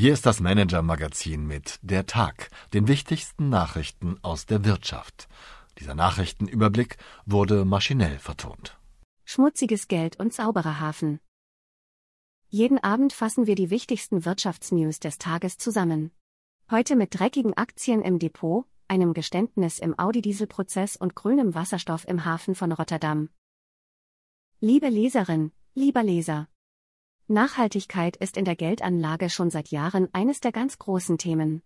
Hier ist das Manager-Magazin mit Der Tag, den wichtigsten Nachrichten aus der Wirtschaft. Dieser Nachrichtenüberblick wurde maschinell vertont. Schmutziges Geld und sauberer Hafen. Jeden Abend fassen wir die wichtigsten Wirtschaftsnews des Tages zusammen. Heute mit dreckigen Aktien im Depot, einem Geständnis im Audi-Dieselprozess und grünem Wasserstoff im Hafen von Rotterdam. Liebe Leserin, lieber Leser. Nachhaltigkeit ist in der Geldanlage schon seit Jahren eines der ganz großen Themen.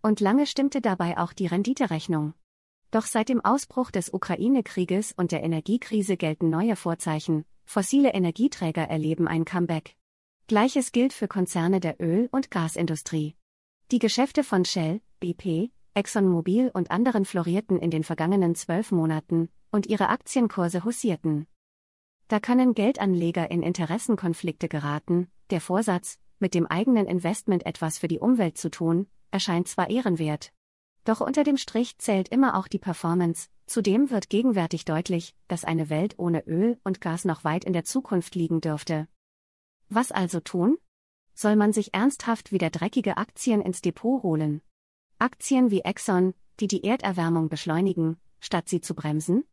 Und lange stimmte dabei auch die Renditerechnung. Doch seit dem Ausbruch des Ukraine-Krieges und der Energiekrise gelten neue Vorzeichen, fossile Energieträger erleben ein Comeback. Gleiches gilt für Konzerne der Öl- und Gasindustrie. Die Geschäfte von Shell, BP, ExxonMobil und anderen florierten in den vergangenen zwölf Monaten, und ihre Aktienkurse haussierten. Da können Geldanleger in Interessenkonflikte geraten, der Vorsatz, mit dem eigenen Investment etwas für die Umwelt zu tun, erscheint zwar ehrenwert. Doch unter dem Strich zählt immer auch die Performance, zudem wird gegenwärtig deutlich, dass eine Welt ohne Öl und Gas noch weit in der Zukunft liegen dürfte. Was also tun? Soll man sich ernsthaft wieder dreckige Aktien ins Depot holen? Aktien wie Exxon, die die Erderwärmung beschleunigen, statt sie zu bremsen?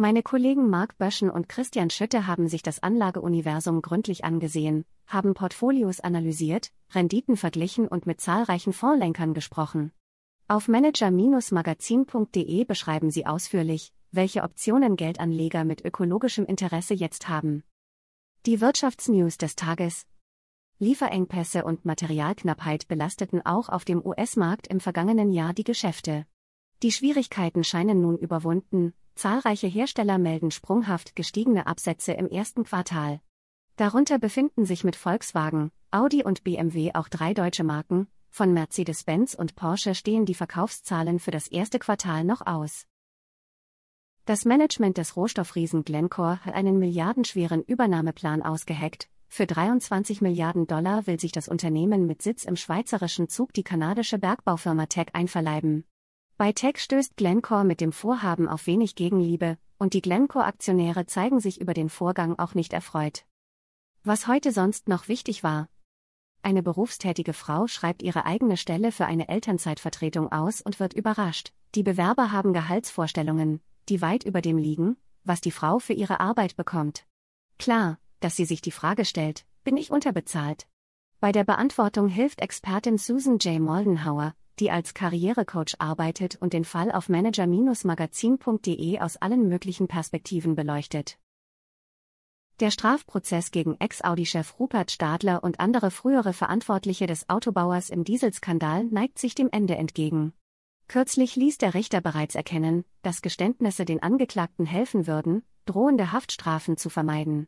Meine Kollegen Marc Böschen und Christian Schütte haben sich das Anlageuniversum gründlich angesehen, haben Portfolios analysiert, Renditen verglichen und mit zahlreichen Fondslenkern gesprochen. Auf manager-magazin.de beschreiben sie ausführlich, welche Optionen Geldanleger mit ökologischem Interesse jetzt haben. Die Wirtschaftsnews des Tages. Lieferengpässe und Materialknappheit belasteten auch auf dem US-Markt im vergangenen Jahr die Geschäfte. Die Schwierigkeiten scheinen nun überwunden, Zahlreiche Hersteller melden sprunghaft gestiegene Absätze im ersten Quartal. Darunter befinden sich mit Volkswagen, Audi und BMW auch drei deutsche Marken, von Mercedes-Benz und Porsche stehen die Verkaufszahlen für das erste Quartal noch aus. Das Management des Rohstoffriesen Glencore hat einen milliardenschweren Übernahmeplan ausgeheckt. Für 23 Milliarden Dollar will sich das Unternehmen mit Sitz im schweizerischen Zug die kanadische Bergbaufirma Tech einverleiben. Bei Tech stößt Glencore mit dem Vorhaben auf wenig Gegenliebe, und die Glencore-Aktionäre zeigen sich über den Vorgang auch nicht erfreut. Was heute sonst noch wichtig war. Eine berufstätige Frau schreibt ihre eigene Stelle für eine Elternzeitvertretung aus und wird überrascht. Die Bewerber haben Gehaltsvorstellungen, die weit über dem liegen, was die Frau für ihre Arbeit bekommt. Klar, dass sie sich die Frage stellt, bin ich unterbezahlt? Bei der Beantwortung hilft Expertin Susan J. Moldenhauer, die als Karrierecoach arbeitet und den Fall auf manager-magazin.de aus allen möglichen Perspektiven beleuchtet. Der Strafprozess gegen Ex-Audi-Chef Rupert Stadler und andere frühere Verantwortliche des Autobauers im Dieselskandal neigt sich dem Ende entgegen. Kürzlich ließ der Richter bereits erkennen, dass Geständnisse den Angeklagten helfen würden, drohende Haftstrafen zu vermeiden.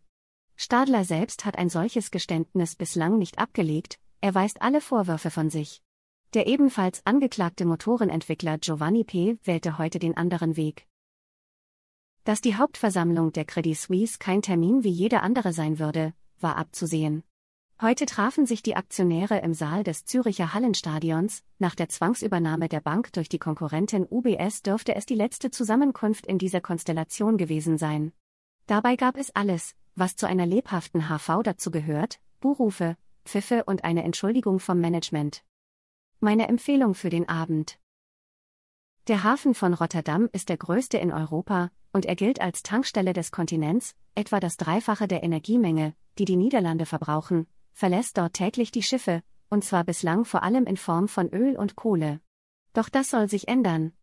Stadler selbst hat ein solches Geständnis bislang nicht abgelegt, er weist alle Vorwürfe von sich. Der ebenfalls angeklagte Motorenentwickler Giovanni P. wählte heute den anderen Weg. Dass die Hauptversammlung der Credit Suisse kein Termin wie jeder andere sein würde, war abzusehen. Heute trafen sich die Aktionäre im Saal des Züricher Hallenstadions, nach der Zwangsübernahme der Bank durch die Konkurrentin UBS dürfte es die letzte Zusammenkunft in dieser Konstellation gewesen sein. Dabei gab es alles, was zu einer lebhaften HV dazu gehört, Buhrufe, Pfiffe und eine Entschuldigung vom Management. Meine Empfehlung für den Abend. Der Hafen von Rotterdam ist der größte in Europa, und er gilt als Tankstelle des Kontinents, etwa das Dreifache der Energiemenge, die die Niederlande verbrauchen, verlässt dort täglich die Schiffe, und zwar bislang vor allem in Form von Öl und Kohle. Doch das soll sich ändern.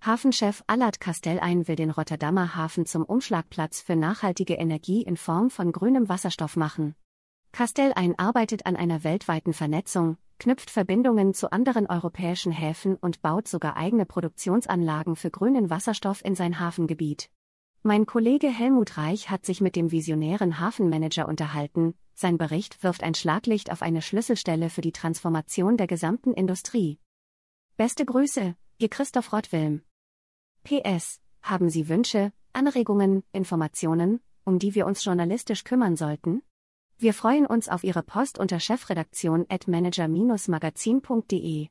Hafenchef Allard Castellein will den Rotterdamer Hafen zum Umschlagplatz für nachhaltige Energie in Form von grünem Wasserstoff machen. Castellein arbeitet an einer weltweiten Vernetzung, knüpft Verbindungen zu anderen europäischen Häfen und baut sogar eigene Produktionsanlagen für grünen Wasserstoff in sein Hafengebiet. Mein Kollege Helmut Reich hat sich mit dem visionären Hafenmanager unterhalten, sein Bericht wirft ein Schlaglicht auf eine Schlüsselstelle für die Transformation der gesamten Industrie. Beste Grüße, Ihr Christoph Rottwilm. PS, haben Sie Wünsche, Anregungen, Informationen, um die wir uns journalistisch kümmern sollten? Wir freuen uns auf Ihre Post unter chefredaktion at manager-magazin.de.